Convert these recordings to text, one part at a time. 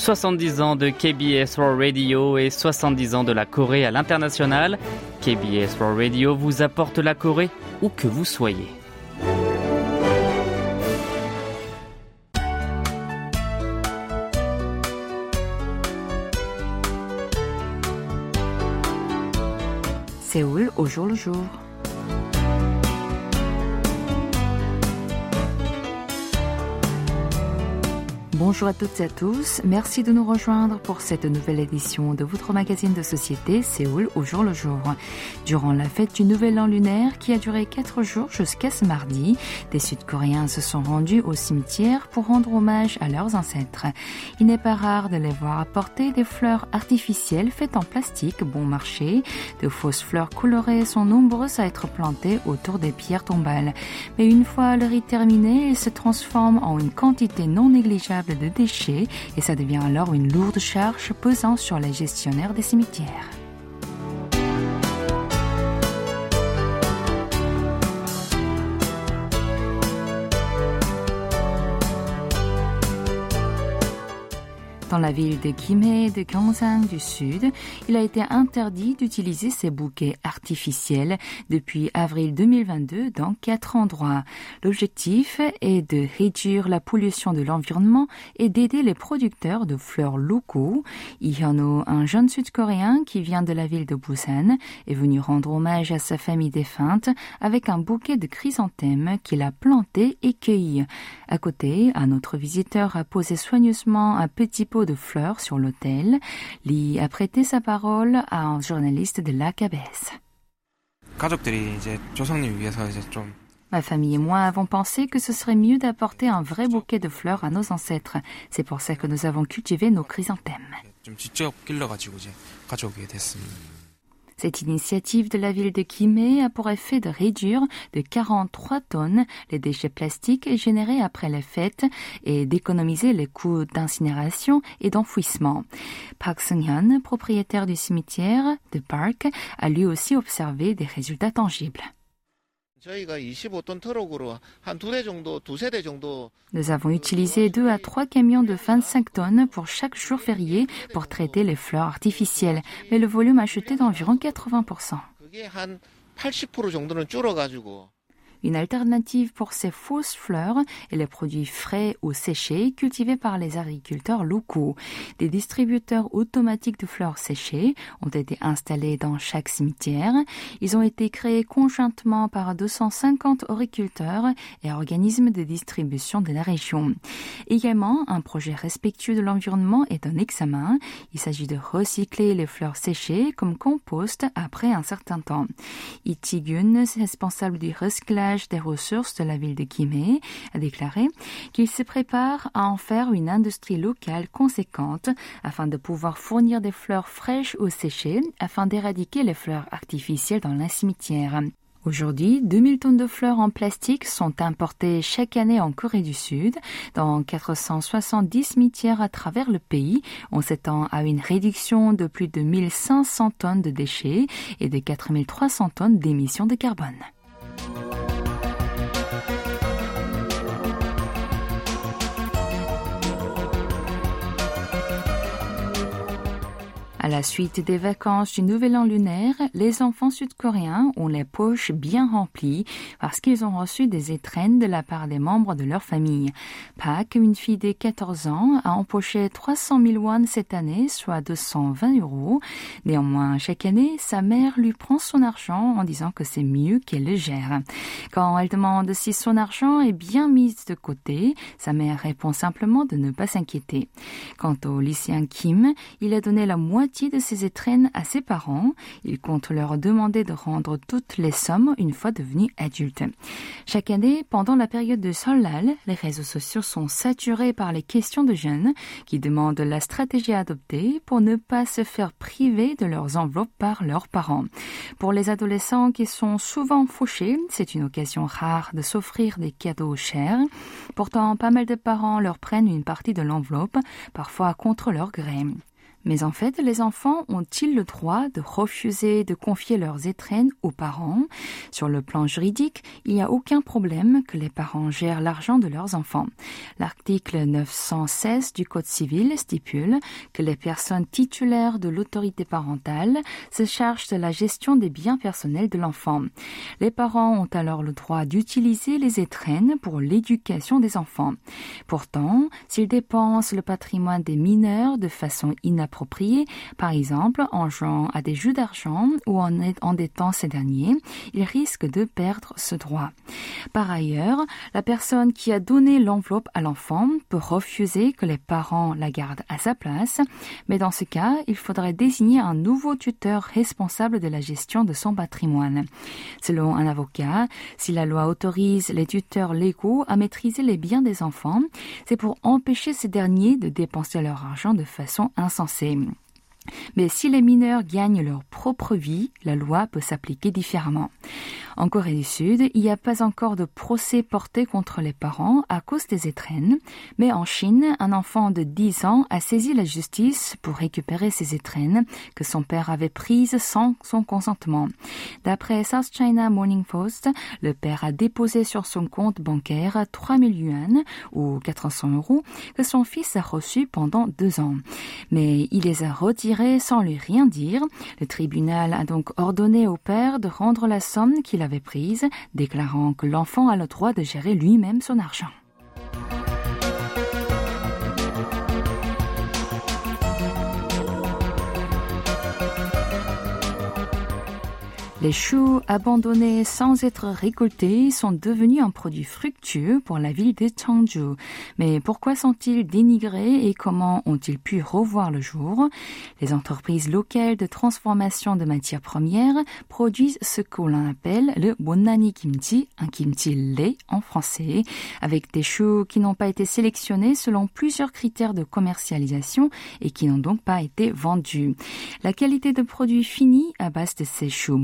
70 ans de KBS World Radio et 70 ans de la Corée à l'international. KBS World Radio vous apporte la Corée où que vous soyez. Séoul au jour le jour. Bonjour à toutes et à tous. Merci de nous rejoindre pour cette nouvelle édition de votre magazine de société Séoul au jour le jour. Durant la fête du Nouvel An lunaire qui a duré quatre jours jusqu'à ce mardi, des Sud-Coréens se sont rendus au cimetière pour rendre hommage à leurs ancêtres. Il n'est pas rare de les voir apporter des fleurs artificielles faites en plastique bon marché. De fausses fleurs colorées sont nombreuses à être plantées autour des pierres tombales. Mais une fois le rite terminé, elles se transforment en une quantité non négligeable de déchets et ça devient alors une lourde charge pesant sur les gestionnaires des cimetières. Dans la ville de Kimhae de Gyeongsang du Sud, il a été interdit d'utiliser ces bouquets artificiels depuis avril 2022 dans quatre endroits. L'objectif est de réduire la pollution de l'environnement et d'aider les producteurs de fleurs locaux. Ihyano, un jeune sud-coréen qui vient de la ville de Busan, est venu rendre hommage à sa famille défunte avec un bouquet de chrysanthèmes qu'il a planté et cueilli. À côté, un autre visiteur a posé soigneusement un petit pot de fleurs sur l'autel. Lee a prêté sa parole à un journaliste de la KBS. Ma famille et moi avons pensé que ce serait mieux d'apporter un vrai bouquet de fleurs à nos ancêtres. C'est pour ça que nous avons cultivé nos chrysanthèmes. Cette initiative de la ville de Kimé a pour effet de réduire de 43 tonnes les déchets plastiques générés après les fêtes et d'économiser les coûts d'incinération et d'enfouissement. Park Seung-hyun, propriétaire du cimetière de Park, a lui aussi observé des résultats tangibles. Nous avons utilisé deux à trois camions de 25 tonnes pour chaque jour férié pour traiter les fleurs artificielles, mais le volume a chuté d'environ 80%. Une alternative pour ces fausses fleurs est les produits frais ou séchés cultivés par les agriculteurs locaux. Des distributeurs automatiques de fleurs séchées ont été installés dans chaque cimetière. Ils ont été créés conjointement par 250 agriculteurs et organismes de distribution de la région. Également, un projet respectueux de l'environnement est un examen. Il s'agit de recycler les fleurs séchées comme compost après un certain temps. Responsable du recyclage des ressources de la ville de Kimé, a déclaré qu'il se prépare à en faire une industrie locale conséquente afin de pouvoir fournir des fleurs fraîches ou séchées afin d'éradiquer les fleurs artificielles dans la cimetière. Aujourd'hui, 2000 tonnes de fleurs en plastique sont importées chaque année en Corée du Sud, dans 470 cimetières à travers le pays. On s'étend à une réduction de plus de 1500 tonnes de déchets et de 4300 tonnes d'émissions de carbone. La suite des vacances du Nouvel An lunaire, les enfants sud-coréens ont les poches bien remplies parce qu'ils ont reçu des étrennes de la part des membres de leur famille. Pak, une fille de 14 ans, a empoché 300 000 won cette année, soit 220 euros. Néanmoins, chaque année, sa mère lui prend son argent en disant que c'est mieux qu'elle le gère. Quand elle demande si son argent est bien mis de côté, sa mère répond simplement de ne pas s'inquiéter. Quant au lycéen Kim, il a donné la moitié de ses étrennes à ses parents. Il compte leur demander de rendre toutes les sommes une fois devenus adultes. Chaque année, pendant la période de Solal, les réseaux sociaux sont saturés par les questions de jeunes qui demandent la stratégie à adopter pour ne pas se faire priver de leurs enveloppes par leurs parents. Pour les adolescents qui sont souvent fauchés, c'est une occasion rare de s'offrir des cadeaux chers. Pourtant, pas mal de parents leur prennent une partie de l'enveloppe, parfois contre leur gré. Mais en fait, les enfants ont-ils le droit de refuser de confier leurs étrennes aux parents? Sur le plan juridique, il n'y a aucun problème que les parents gèrent l'argent de leurs enfants. L'article 916 du Code civil stipule que les personnes titulaires de l'autorité parentale se chargent de la gestion des biens personnels de l'enfant. Les parents ont alors le droit d'utiliser les étrennes pour l'éducation des enfants. Pourtant, s'ils dépensent le patrimoine des mineurs de façon inappropriée, par exemple en jouant à des jeux d'argent ou en endettant ces derniers, il risque de perdre ce droit. Par ailleurs, la personne qui a donné l'enveloppe à l'enfant peut refuser que les parents la gardent à sa place, mais dans ce cas, il faudrait désigner un nouveau tuteur responsable de la gestion de son patrimoine. Selon un avocat, si la loi autorise les tuteurs légaux à maîtriser les biens des enfants, c'est pour empêcher ces derniers de dépenser leur argent de façon insensée. você Mais si les mineurs gagnent leur propre vie, la loi peut s'appliquer différemment. En Corée du Sud, il n'y a pas encore de procès porté contre les parents à cause des étrennes, mais en Chine, un enfant de 10 ans a saisi la justice pour récupérer ses étrennes que son père avait prises sans son consentement. D'après South China Morning Post, le père a déposé sur son compte bancaire 3000 yuan ou 400 euros que son fils a reçus pendant deux ans. Mais il les a retirés sans lui rien dire. Le tribunal a donc ordonné au père de rendre la somme qu'il avait prise, déclarant que l'enfant a le droit de gérer lui-même son argent. Les choux abandonnés sans être récoltés sont devenus un produit fructueux pour la ville de Changju. Mais pourquoi sont-ils dénigrés et comment ont-ils pu revoir le jour? Les entreprises locales de transformation de matières premières produisent ce qu'on appelle le Bonnani kimchi, un kimchi lait en français, avec des choux qui n'ont pas été sélectionnés selon plusieurs critères de commercialisation et qui n'ont donc pas été vendus. La qualité de produit fini à base de ces choux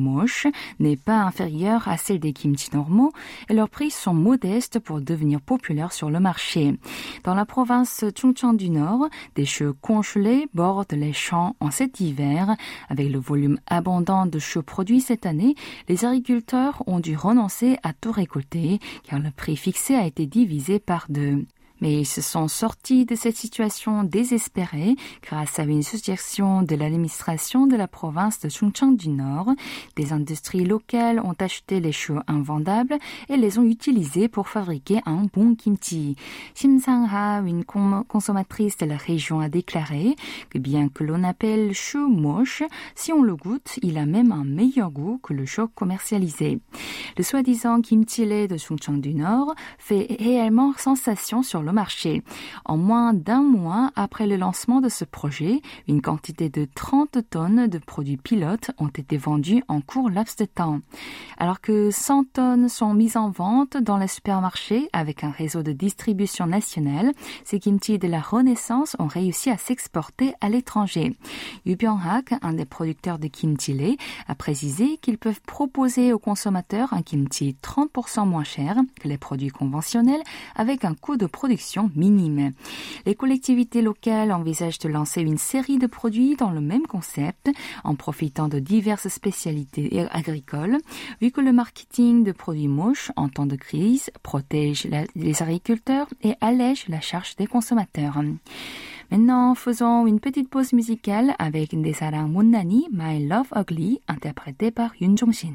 n'est pas inférieure à celle des kimchi normaux et leurs prix sont modestes pour devenir populaires sur le marché. Dans la province Chungcheong du Nord, des choux congelés bordent les champs en cet hiver. Avec le volume abondant de choux produits cette année, les agriculteurs ont dû renoncer à tout récolter car le prix fixé a été divisé par deux mais ils se sont sortis de cette situation désespérée grâce à une suggestion de l'administration de la province de Chungcheong du Nord. Des industries locales ont acheté les choux invendables et les ont utilisés pour fabriquer un bon kimchi. Sim Sang-ha, une consommatrice de la région, a déclaré que bien que l'on appelle chou moche, si on le goûte, il a même un meilleur goût que le chou commercialisé. Le soi-disant kimchi lait de Chungcheong du Nord fait réellement sensation sur le marché. En moins d'un mois après le lancement de ce projet, une quantité de 30 tonnes de produits pilotes ont été vendus en court laps de temps. Alors que 100 tonnes sont mises en vente dans les supermarchés avec un réseau de distribution nationale, ces kimchi de la Renaissance ont réussi à s'exporter à l'étranger. Yu Byung-hak, un des producteurs de kimchi lait, a précisé qu'ils peuvent proposer aux consommateurs un kimchi 30% moins cher que les produits conventionnels avec un coût de production Les collectivités locales envisagent de lancer une série de produits dans le même concept en profitant de diverses spécialités agricoles, vu que le marketing de produits moches en temps de crise protège les agriculteurs et allège la charge des consommateurs. Maintenant, faisons une petite pause musicale avec Desarang Munnani, My Love Ugly, interprété par Yoon Jong-shin.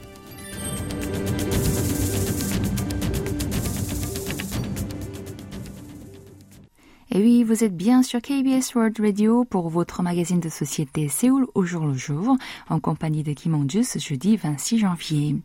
vous êtes bien sur KBS World Radio pour votre magazine de société Séoul au jour le jour, en compagnie de Kim ce jeudi 26 janvier.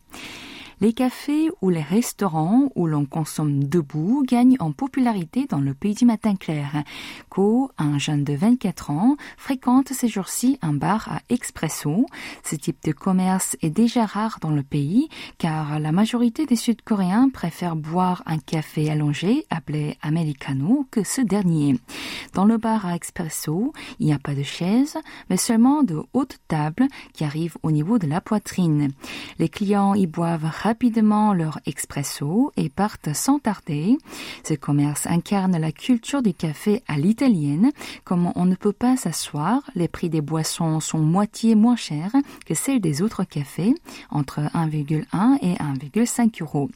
Les cafés ou les restaurants où l'on consomme debout gagnent en popularité dans le pays du matin clair. Ko, un jeune de 24 ans, fréquente ces jours-ci un bar à expresso. Ce type de commerce est déjà rare dans le pays car la majorité des Sud-Coréens préfèrent boire un café allongé appelé americano que ce dernier. Dans le bar à expresso, il n'y a pas de chaises, mais seulement de hautes tables qui arrivent au niveau de la poitrine. Les clients y boivent rapidement leur expresso et partent sans tarder. Ce commerce incarne la culture du café à l'italienne. Comme on ne peut pas s'asseoir, les prix des boissons sont moitié moins chers que celles des autres cafés, entre 1,1 et 1,5 euros.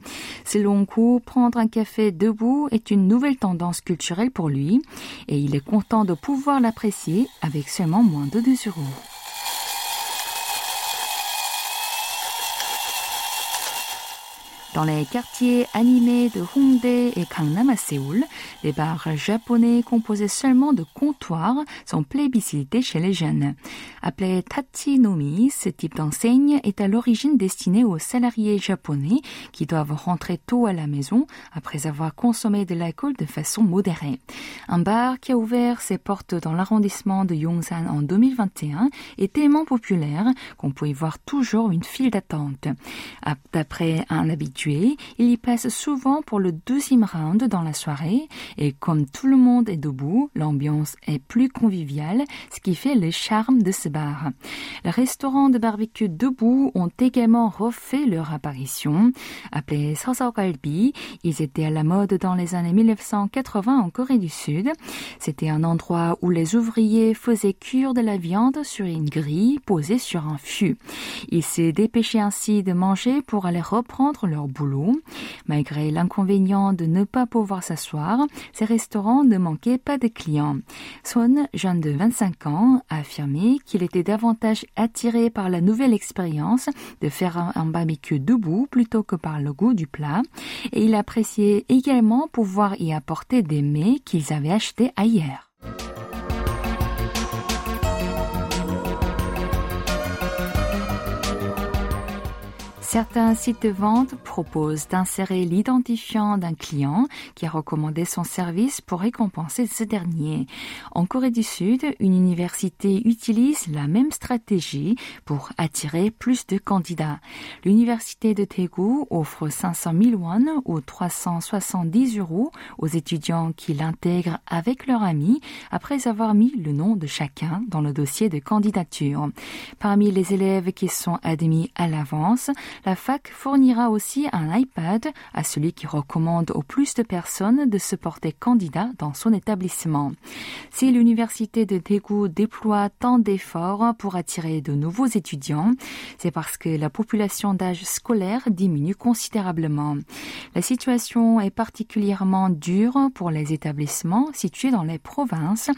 Selon Kou, prendre un café debout est une nouvelle tendance culturelle pour lui et il est content de pouvoir l'apprécier avec seulement moins de 2 euros. Dans les quartiers animés de Hongdae et Gangnam à Séoul, les bars japonais composés seulement de comptoirs sont plébiscités chez les jeunes. Appelé Nomi, ce type d'enseigne est à l'origine destiné aux salariés japonais qui doivent rentrer tôt à la maison après avoir consommé de l'alcool de façon modérée. Un bar qui a ouvert ses portes dans l'arrondissement de Yongsan en 2021 est tellement populaire qu'on peut y voir toujours une file d'attente. D'après un habitué il y passe souvent pour le deuxième round dans la soirée et comme tout le monde est debout, l'ambiance est plus conviviale, ce qui fait le charme de ce bar. Les restaurants de barbecue debout ont également refait leur apparition. Appelés Sosogalbi, ils étaient à la mode dans les années 1980 en Corée du Sud. C'était un endroit où les ouvriers faisaient cuire de la viande sur une grille posée sur un fût. Ils se dépêchaient ainsi de manger pour aller reprendre leur boulot. Malgré l'inconvénient de ne pas pouvoir s'asseoir, ces restaurants ne manquaient pas de clients. Son, jeune de 25 ans, a affirmé qu'il était davantage attiré par la nouvelle expérience de faire un barbecue debout plutôt que par le goût du plat. Et il appréciait également pouvoir y apporter des mets qu'ils avaient achetés ailleurs. Certains sites de vente proposent d'insérer l'identifiant d'un client qui a recommandé son service pour récompenser ce dernier. En Corée du Sud, une université utilise la même stratégie pour attirer plus de candidats. L'université de Daegu offre 500 000 won ou 370 euros aux étudiants qui l'intègrent avec leur ami après avoir mis le nom de chacun dans le dossier de candidature. Parmi les élèves qui sont admis à l'avance, la fac fournira aussi un iPad à celui qui recommande au plus de personnes de se porter candidat dans son établissement. Si l'université de Daegu déploie tant d'efforts pour attirer de nouveaux étudiants, c'est parce que la population d'âge scolaire diminue considérablement. La situation est particulièrement dure pour les établissements situés dans les provinces.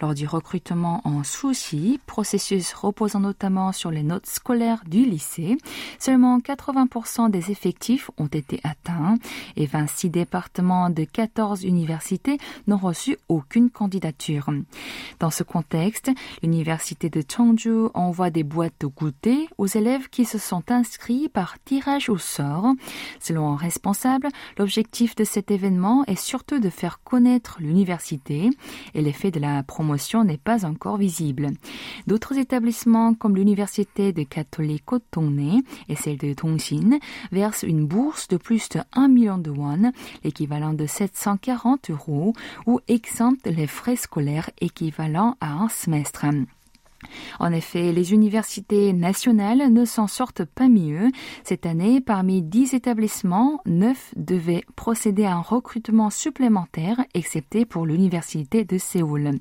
Lors du recrutement en souci, processus reposant notamment sur les notes scolaires du lycée, seulement 80% des effectifs ont été atteints et 26 départements de 14 universités n'ont reçu aucune candidature. Dans ce contexte, l'université de Chongju envoie des boîtes de goûter aux élèves qui se sont inscrits par tirage au sort. Selon un responsable, l'objectif de cet événement est surtout de faire connaître l'université et l'effet de la promotion n'est pas encore visible. D'autres établissements comme l'université de catholique Tongne et celle de Dongxin verse une bourse de plus de 1 million de won, l'équivalent de 740 euros, ou exempte les frais scolaires équivalents à un semestre. En effet, les universités nationales ne s'en sortent pas mieux. Cette année, parmi dix établissements, neuf devaient procéder à un recrutement supplémentaire, excepté pour l'université de Séoul.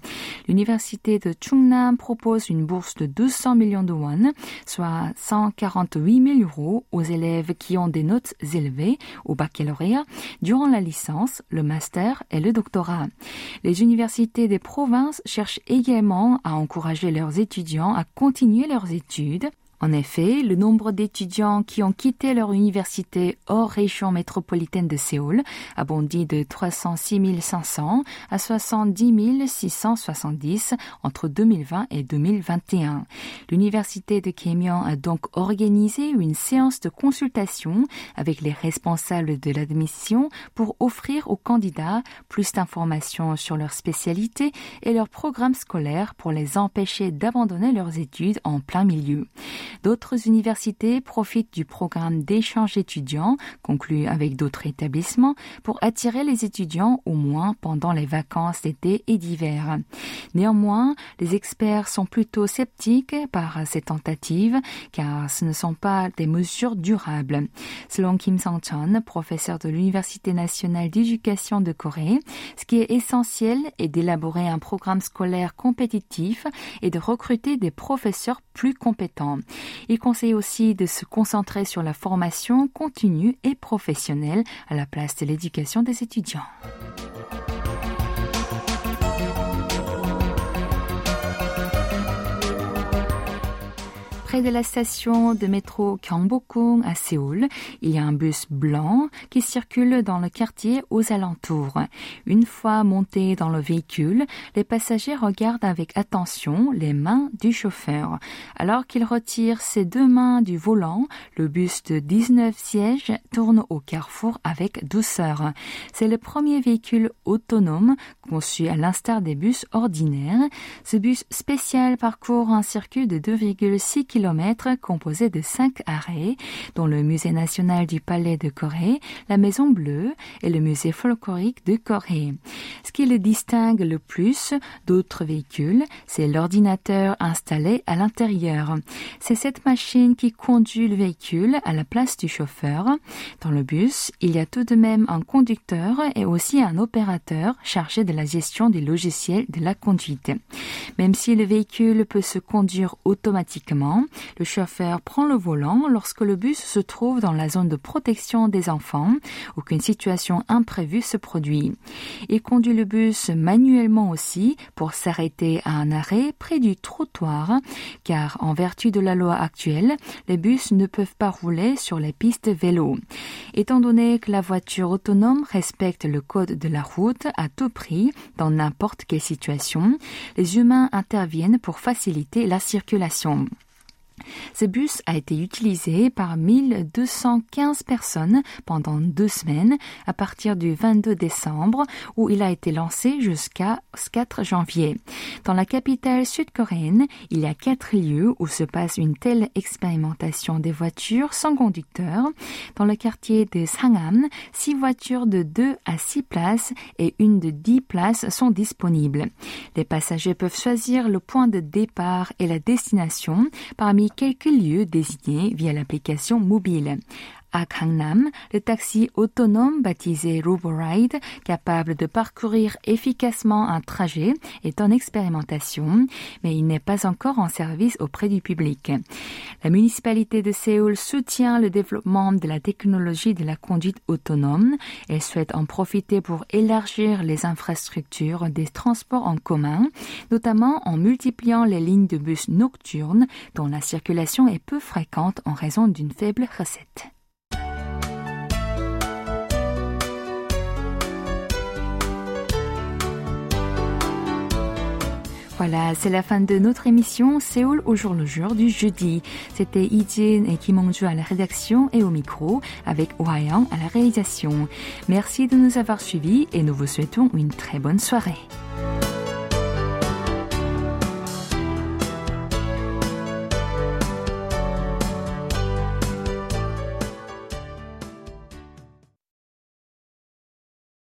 L'université de Chungnam propose une bourse de 200 millions de won, soit 148 000 euros aux élèves qui ont des notes élevées au baccalauréat durant la licence, le master et le doctorat. Les universités des provinces cherchent également à encourager leurs étudiants à continuer leurs études En effet, le nombre d'étudiants qui ont quitté leur université hors région métropolitaine de Séoul a bondi de 306 500 à 70 670 entre 2020 et 2021. L'université de Kémian a donc organisé une séance de consultation avec les responsables de l'admission pour offrir aux candidats plus d'informations sur leur spécialité et leur programme scolaire pour les empêcher d'abandonner leurs études en plein milieu. D'autres universités profitent du programme d'échange étudiants conclu avec d'autres établissements pour attirer les étudiants au moins pendant les vacances d'été et d'hiver. Néanmoins, les experts sont plutôt sceptiques par ces tentatives car ce ne sont pas des mesures durables. Selon Kim Sang-chun, professeur de l'Université nationale d'éducation de Corée, ce qui est essentiel est d'élaborer un programme scolaire compétitif et de recruter des professeurs plus. Il conseille aussi de se concentrer sur la formation continue et professionnelle à la place de l'éducation des étudiants. Près de la station de métro Gyeongbokgung à Séoul, il y a un bus blanc qui circule dans le quartier aux alentours. Une fois monté dans le véhicule, les passagers regardent avec attention les mains du chauffeur. Alors qu'il retire ses deux mains du volant, le bus de 19 sièges tourne au carrefour avec douceur. C'est le premier véhicule autonome conçu à l'instar des bus ordinaires. Ce bus spécial parcourt un circuit de 2,6 km composé de cinq arrêts, dont le Musée national du Palais de Corée, la Maison Bleue et le Musée folklorique de Corée. Ce qui le distingue le plus d'autres véhicules, c'est l'ordinateur installé à l'intérieur. C'est cette machine qui conduit le véhicule à la place du chauffeur. Dans le bus, il y a tout de même un conducteur et aussi un opérateur chargé de la gestion des logiciels de la conduite. Même si le véhicule peut se conduire automatiquement, le chauffeur prend le volant lorsque le bus se trouve dans la zone de protection des enfants ou qu'une situation imprévue se produit. Il conduit le bus manuellement aussi pour s'arrêter à un arrêt près du trottoir car en vertu de la loi actuelle, les bus ne peuvent pas rouler sur les pistes vélo. Étant donné que la voiture autonome respecte le code de la route à tout prix dans n'importe quelle situation, les humains interviennent pour faciliter la circulation. Ce bus a été utilisé par 1215 personnes pendant deux semaines à partir du 22 décembre où il a été lancé jusqu'à 4 janvier. Dans la capitale sud-coréenne, il y a quatre lieux où se passe une telle expérimentation des voitures sans conducteur. Dans le quartier de Sangam, six voitures de 2 à 6 places et une de 10 places sont disponibles. Les passagers peuvent choisir le point de départ et la destination parmi quelques lieux désignés via l'application mobile. À Gangnam, le taxi autonome baptisé RoboRide, capable de parcourir efficacement un trajet, est en expérimentation, mais il n'est pas encore en service auprès du public. La municipalité de Séoul soutient le développement de la technologie de la conduite autonome. Elle souhaite en profiter pour élargir les infrastructures des transports en commun, notamment en multipliant les lignes de bus nocturnes dont la circulation est peu fréquente en raison d'une faible recette. Voilà, c'est la fin de notre émission Séoul au jour le jour du jeudi. C'était Ijin et Kim hong à la rédaction et au micro avec Oh à la réalisation. Merci de nous avoir suivis et nous vous souhaitons une très bonne soirée.